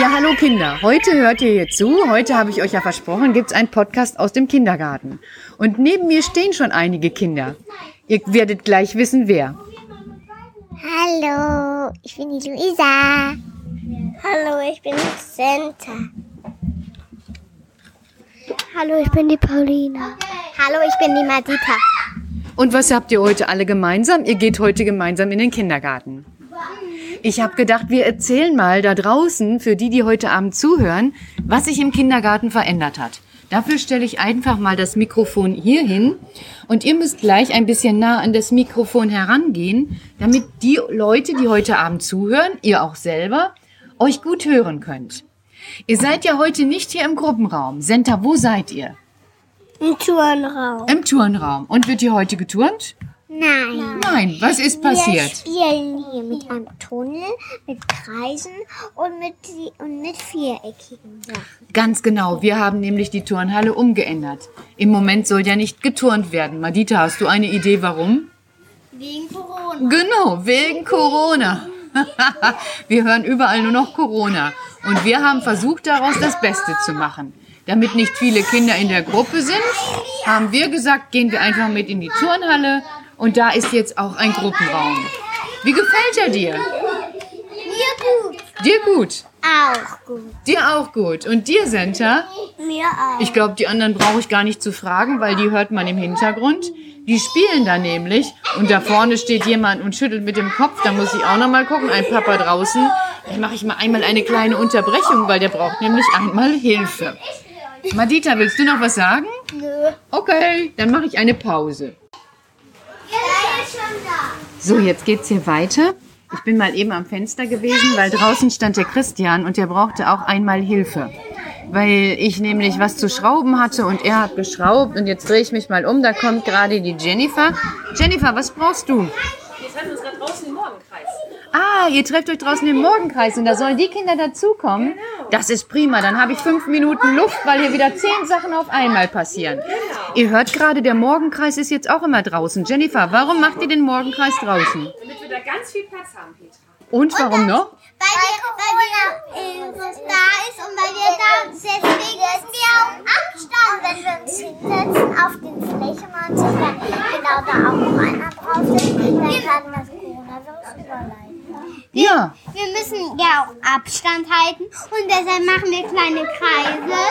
Ja, hallo Kinder. Heute hört ihr hier zu. Heute habe ich euch ja versprochen, gibt es einen Podcast aus dem Kindergarten. Und neben mir stehen schon einige Kinder. Ihr werdet gleich wissen, wer. Hallo, ich bin die Luisa. Hallo, ich bin Santa. Hallo, ich bin die Paulina. Hallo, ich bin die Madita. Und was habt ihr heute alle gemeinsam? Ihr geht heute gemeinsam in den Kindergarten. Ich habe gedacht, wir erzählen mal da draußen, für die, die heute Abend zuhören, was sich im Kindergarten verändert hat. Dafür stelle ich einfach mal das Mikrofon hier hin und ihr müsst gleich ein bisschen nah an das Mikrofon herangehen, damit die Leute, die heute Abend zuhören, ihr auch selber, euch gut hören könnt. Ihr seid ja heute nicht hier im Gruppenraum. Senta, wo seid ihr? Im Turnraum. Im Turnraum. Und wird hier heute geturnt? Nein. Nein, was ist Wir passiert? spielen hier mit einem Tunnel, mit Kreisen und mit, und mit viereckigen Sachen. Ganz genau, wir haben nämlich die Turnhalle umgeändert. Im Moment soll ja nicht geturnt werden. Madita, hast du eine Idee, warum? Wegen Corona. Genau, wegen Corona. wir hören überall nur noch Corona. Und wir haben versucht, daraus das Beste zu machen. Damit nicht viele Kinder in der Gruppe sind, haben wir gesagt, gehen wir einfach mit in die Turnhalle. Und da ist jetzt auch ein Gruppenraum. Wie gefällt er dir? Mir gut. Dir gut. Auch gut. Dir auch gut. Und dir, Senta? Mir auch. Ich glaube, die anderen brauche ich gar nicht zu fragen, weil die hört man im Hintergrund. Die spielen da nämlich und da vorne steht jemand und schüttelt mit dem Kopf. Da muss ich auch noch mal gucken. Ein Papa draußen. Dann mache ich mal einmal eine kleine Unterbrechung, weil der braucht nämlich einmal Hilfe. Madita, willst du noch was sagen? Nö. Okay, dann mache ich eine Pause. Er ist schon da. So, jetzt geht's hier weiter. Ich bin mal eben am Fenster gewesen, weil draußen stand der Christian und der brauchte auch einmal Hilfe. Weil ich nämlich was zu schrauben hatte und er hat geschraubt und jetzt drehe ich mich mal um, da kommt gerade die Jennifer. Jennifer, was brauchst du? Wir treffen uns gerade draußen im Morgenkreis. Ah, ihr trefft euch draußen im Morgenkreis und da sollen die Kinder dazukommen. Das ist prima, dann habe ich fünf Minuten Luft, weil hier wieder zehn Sachen auf einmal passieren. Ihr hört gerade, der Morgenkreis ist jetzt auch immer draußen. Jennifer, warum macht ihr den Morgenkreis draußen? Damit wir da ganz viel Platz haben, Petra. Und warum noch? Weil, wir, weil wir äh, da ist und weil wir da, deswegen ist wir auf Abstand, wenn wir uns hinsetzen auf den Flächen und so, wenn genau da auch noch einer drauf ist, dann kann das Coronavirus überleiten. Ja. Wir müssen ja auch Abstand halten und deshalb machen wir kleine Kreise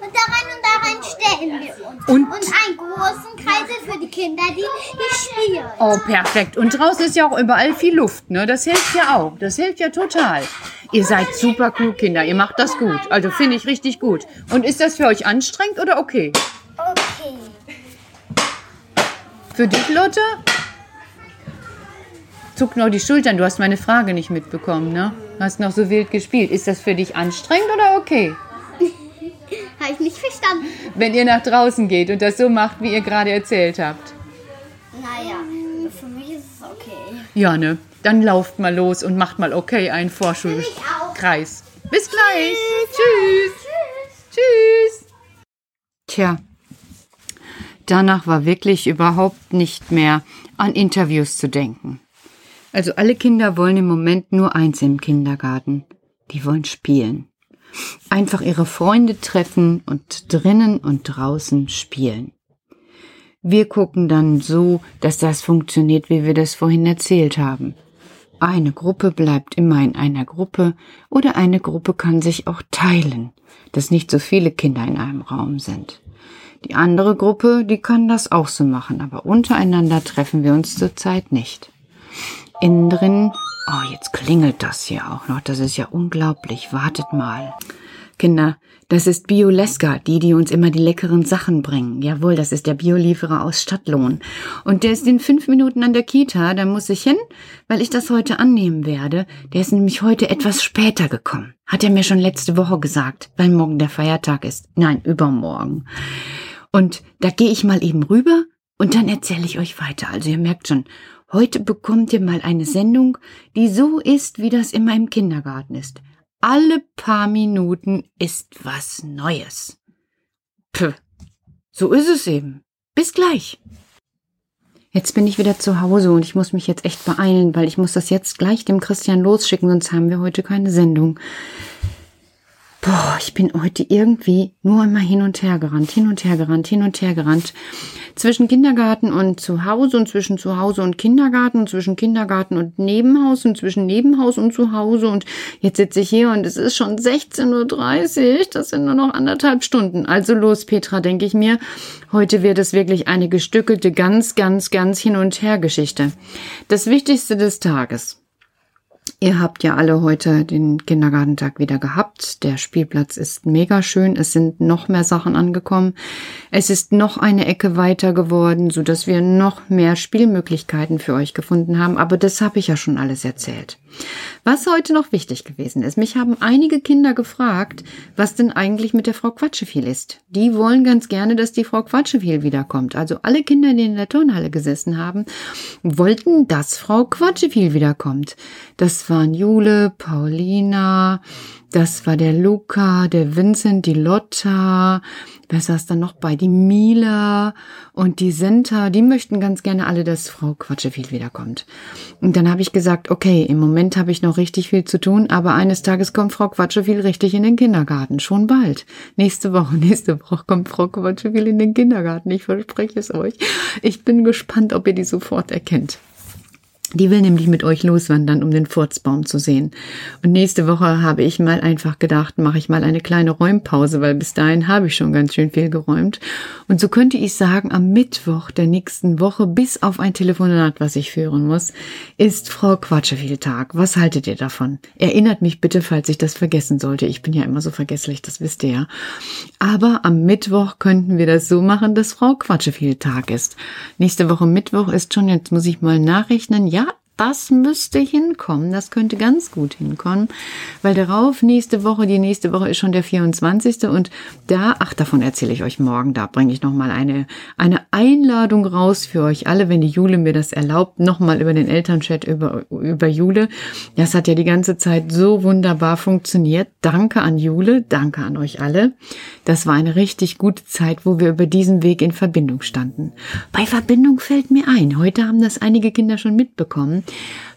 und da rein und da rein stellen wir uns. Und- und einen großen Kreisel für die Kinder, die, die spielen. Oh, perfekt. Und draußen ist ja auch überall viel Luft, ne? Das hilft ja auch. Das hilft ja total. Ihr seid super klug, Kinder. Ihr macht das gut. Also finde ich richtig gut. Und ist das für euch anstrengend oder okay? Okay. Für dich, Lotte? Zuck noch die Schultern. Du hast meine Frage nicht mitbekommen, ne? Du hast noch so wild gespielt. Ist das für dich anstrengend oder okay? Habe ich nicht verstanden. Wenn ihr nach draußen geht und das so macht, wie ihr gerade erzählt habt. Naja, für mich ist es okay. Ja, ne? Dann lauft mal los und macht mal okay einen Vorschulkreis. Bis gleich. Tschüss. Tschüss. Tja, danach war wirklich überhaupt nicht mehr an Interviews zu denken. Also alle Kinder wollen im Moment nur eins im Kindergarten. Die wollen spielen. Einfach ihre Freunde treffen und drinnen und draußen spielen. Wir gucken dann so, dass das funktioniert, wie wir das vorhin erzählt haben. Eine Gruppe bleibt immer in einer Gruppe oder eine Gruppe kann sich auch teilen, dass nicht so viele Kinder in einem Raum sind. Die andere Gruppe, die kann das auch so machen, aber untereinander treffen wir uns zurzeit nicht. Innen drin, oh, jetzt klingelt das hier auch noch, das ist ja unglaublich, wartet mal. Kinder, das ist Bioleska, die, die uns immer die leckeren Sachen bringen. Jawohl, das ist der Biolieferer aus Stadtlohn. Und der ist in fünf Minuten an der Kita, da muss ich hin, weil ich das heute annehmen werde. Der ist nämlich heute etwas später gekommen. Hat er mir schon letzte Woche gesagt, weil morgen der Feiertag ist. Nein, übermorgen. Und da gehe ich mal eben rüber und dann erzähle ich euch weiter. Also ihr merkt schon, heute bekommt ihr mal eine Sendung, die so ist, wie das immer im Kindergarten ist. Alle paar Minuten ist was Neues. Puh, so ist es eben. Bis gleich. Jetzt bin ich wieder zu Hause und ich muss mich jetzt echt beeilen, weil ich muss das jetzt gleich dem Christian losschicken, sonst haben wir heute keine Sendung. Boah, ich bin heute irgendwie nur immer hin und her gerannt, hin und her gerannt, hin und her gerannt. Zwischen Kindergarten und Zuhause und zwischen Zuhause und Kindergarten und zwischen Kindergarten und Nebenhaus und zwischen Nebenhaus und Zuhause und jetzt sitze ich hier und es ist schon 16.30 Uhr. Das sind nur noch anderthalb Stunden. Also los, Petra, denke ich mir. Heute wird es wirklich eine gestückelte, ganz, ganz, ganz hin und her Geschichte. Das Wichtigste des Tages. Ihr habt ja alle heute den Kindergartentag wieder gehabt. Der Spielplatz ist mega schön. Es sind noch mehr Sachen angekommen. Es ist noch eine Ecke weiter geworden, so dass wir noch mehr Spielmöglichkeiten für euch gefunden haben. Aber das habe ich ja schon alles erzählt. Was heute noch wichtig gewesen ist, mich haben einige Kinder gefragt, was denn eigentlich mit der Frau Quatscheviel ist. Die wollen ganz gerne, dass die Frau Quatscheviel wiederkommt. Also alle Kinder, die in der Turnhalle gesessen haben, wollten, dass Frau Quatscheviel wiederkommt. Das waren Jule, Paulina, das war der Luca, der Vincent, die Lotta, wer saß da noch bei? Die Mila und die Senta, die möchten ganz gerne alle, dass Frau Quatscheviel wiederkommt. Und dann habe ich gesagt, okay, im Moment habe ich noch richtig viel zu tun, aber eines Tages kommt Frau Quatscheviel richtig in den Kindergarten, schon bald. Nächste Woche, nächste Woche kommt Frau Quatscheviel in den Kindergarten, ich verspreche es euch. Ich bin gespannt, ob ihr die sofort erkennt. Die will nämlich mit euch loswandern, um den Furzbaum zu sehen. Und nächste Woche habe ich mal einfach gedacht, mache ich mal eine kleine Räumpause, weil bis dahin habe ich schon ganz schön viel geräumt. Und so könnte ich sagen, am Mittwoch der nächsten Woche, bis auf ein Telefonat, was ich führen muss, ist Frau Quatscheviel-Tag. Was haltet ihr davon? Erinnert mich bitte, falls ich das vergessen sollte. Ich bin ja immer so vergesslich, das wisst ihr ja. Aber am Mittwoch könnten wir das so machen, dass Frau Quatscheviel-Tag ist. Nächste Woche Mittwoch ist schon, jetzt muss ich mal nachrechnen, ja, das müsste hinkommen. Das könnte ganz gut hinkommen, weil darauf nächste Woche, die nächste Woche ist schon der 24. und da, ach, davon erzähle ich euch morgen. Da bringe ich nochmal eine, eine Einladung raus für euch alle, wenn die Jule mir das erlaubt, nochmal über den Elternchat über, über Jule. Das hat ja die ganze Zeit so wunderbar funktioniert. Danke an Jule, danke an euch alle. Das war eine richtig gute Zeit, wo wir über diesen Weg in Verbindung standen. Bei Verbindung fällt mir ein, heute haben das einige Kinder schon mitbekommen.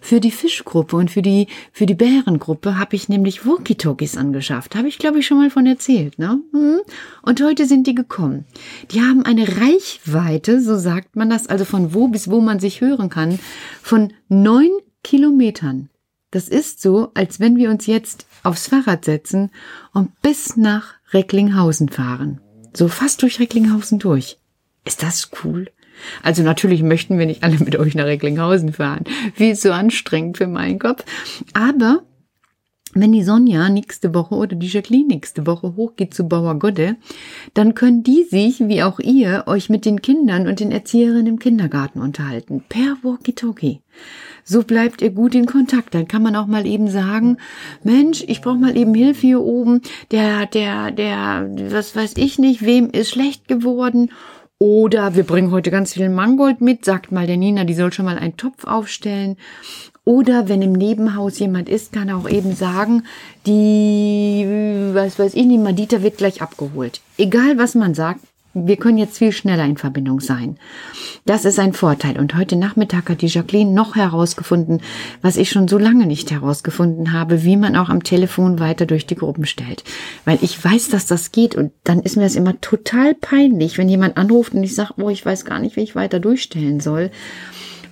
Für die Fischgruppe und für die, für die Bärengruppe habe ich nämlich Walkie-Talkies angeschafft. Habe ich, glaube ich, schon mal von erzählt, ne? Mhm. Und heute sind die gekommen. Die haben eine Reichweite, so sagt man das, also von wo bis wo man sich hören kann, von neun Kilometern. Das ist so, als wenn wir uns jetzt aufs Fahrrad setzen und bis nach Recklinghausen fahren. So fast durch Recklinghausen durch. Ist das cool? Also natürlich möchten wir nicht alle mit euch nach Recklinghausen fahren. Viel zu anstrengend für meinen Kopf. Aber wenn die Sonja nächste Woche oder die Jacqueline nächste Woche hochgeht zu Bauer Godde, dann können die sich, wie auch ihr, euch mit den Kindern und den Erzieherinnen im Kindergarten unterhalten. Per Walkie-Talkie. So bleibt ihr gut in Kontakt. Dann kann man auch mal eben sagen, Mensch, ich brauche mal eben Hilfe hier oben. Der, der, der, was weiß ich nicht, wem ist schlecht geworden oder wir bringen heute ganz viel Mangold mit, sagt mal der Nina, die soll schon mal einen Topf aufstellen. Oder wenn im Nebenhaus jemand ist, kann er auch eben sagen, die, was weiß ich nicht, Madita wird gleich abgeholt. Egal was man sagt, wir können jetzt viel schneller in Verbindung sein. Das ist ein Vorteil. Und heute Nachmittag hat die Jacqueline noch herausgefunden, was ich schon so lange nicht herausgefunden habe, wie man auch am Telefon weiter durch die Gruppen stellt. Weil ich weiß, dass das geht und dann ist mir das immer total peinlich, wenn jemand anruft und ich sage, oh, ich weiß gar nicht, wie ich weiter durchstellen soll.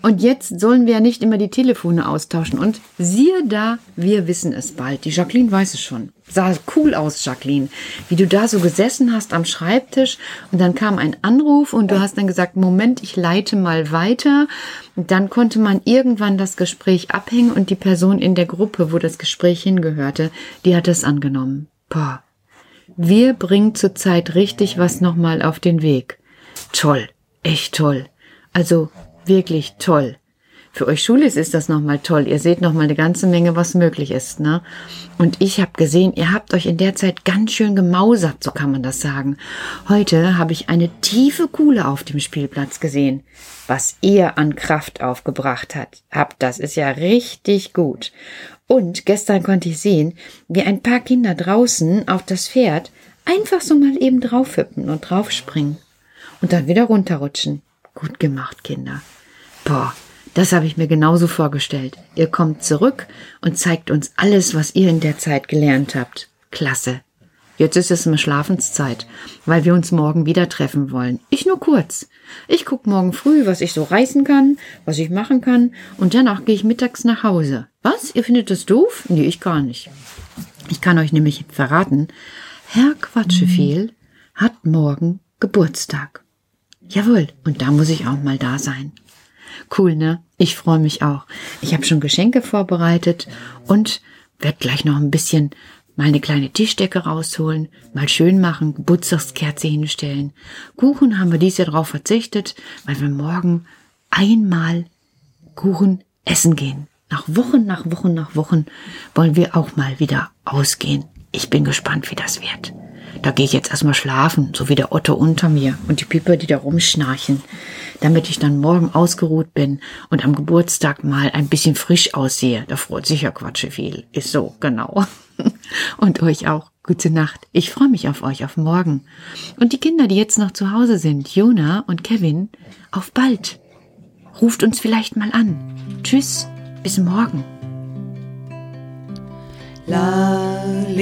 Und jetzt sollen wir ja nicht immer die Telefone austauschen. Und siehe da, wir wissen es bald. Die Jacqueline weiß es schon. Sah cool aus, Jacqueline. Wie du da so gesessen hast am Schreibtisch und dann kam ein Anruf und du hast dann gesagt, Moment, ich leite mal weiter. Und dann konnte man irgendwann das Gespräch abhängen und die Person in der Gruppe, wo das Gespräch hingehörte, die hat es angenommen. Boah. Wir bringen zurzeit richtig was nochmal auf den Weg. Toll. Echt toll. Also wirklich toll. Für euch Schulis ist das nochmal toll. Ihr seht nochmal eine ganze Menge, was möglich ist, ne? Und ich habe gesehen, ihr habt euch in der Zeit ganz schön gemausert, so kann man das sagen. Heute habe ich eine tiefe Kuhle auf dem Spielplatz gesehen. Was ihr an Kraft aufgebracht hat, habt, das ist ja richtig gut. Und gestern konnte ich sehen, wie ein paar Kinder draußen auf das Pferd einfach so mal eben draufhüppen und draufspringen. Und dann wieder runterrutschen. Gut gemacht, Kinder. Boah, das habe ich mir genauso vorgestellt. Ihr kommt zurück und zeigt uns alles, was ihr in der Zeit gelernt habt. Klasse. Jetzt ist es mal Schlafenszeit, weil wir uns morgen wieder treffen wollen. Ich nur kurz. Ich guck morgen früh, was ich so reißen kann, was ich machen kann, und danach gehe ich mittags nach Hause. Was? Ihr findet das doof? Nee, ich gar nicht. Ich kann euch nämlich verraten, Herr Quatschefehl hat morgen Geburtstag. Jawohl, und da muss ich auch mal da sein. Cool, ne? Ich freue mich auch. Ich habe schon Geschenke vorbereitet und werde gleich noch ein bisschen mal eine kleine Tischdecke rausholen, mal schön machen, Geburtstagskerze hinstellen. Kuchen haben wir dies Jahr drauf verzichtet, weil wir morgen einmal Kuchen essen gehen. Nach Wochen, nach Wochen, nach Wochen wollen wir auch mal wieder ausgehen. Ich bin gespannt, wie das wird. Da gehe ich jetzt erstmal schlafen, so wie der Otto unter mir und die Piper, die da rumschnarchen, damit ich dann morgen ausgeruht bin und am Geburtstag mal ein bisschen frisch aussehe. Da freut sich ja Quatsche viel. Ist so, genau. Und euch auch. Gute Nacht. Ich freue mich auf euch, auf morgen. Und die Kinder, die jetzt noch zu Hause sind, Jona und Kevin, auf bald. Ruft uns vielleicht mal an. Tschüss, bis morgen. Lalelu,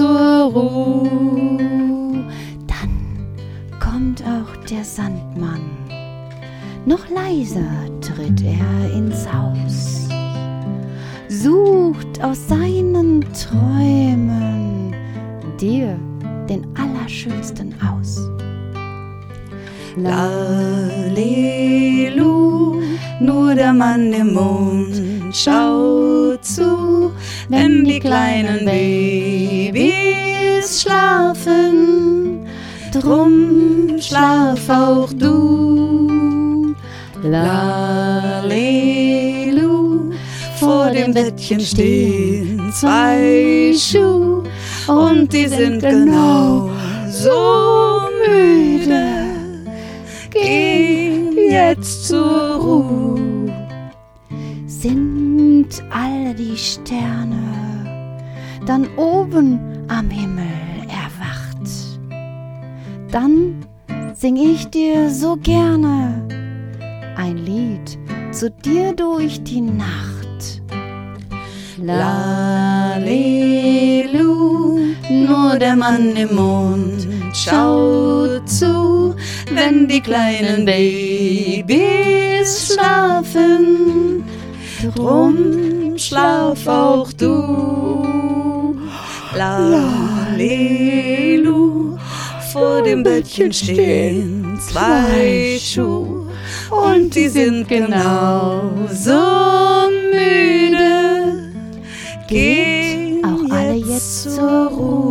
zur Ruhe. Dann kommt auch der Sandmann. Noch leiser tritt er ins Haus, sucht aus seinen Träumen dir den allerschönsten aus. Lalelu, nur der Mann im Mond schaut zu, wenn die kleinen Babys schlafen. Drum schlaf auch du. Lalelu, vor dem Bettchen stehen zwei Schuhe und die sind genau so müde. Geh jetzt zur Ruhe. Sind all die Sterne dann oben am Himmel dann sing ich dir so gerne ein Lied zu dir durch die Nacht. Lalelu, nur der Mann im Mond schaut zu, wenn die kleinen Babys schlafen. Drum schlaf auch du. Lalelu, vor dem Bettchen stehen. zwei Schuhe. Und die sind genau so müde. Geht auch alle jetzt zur Ruhe.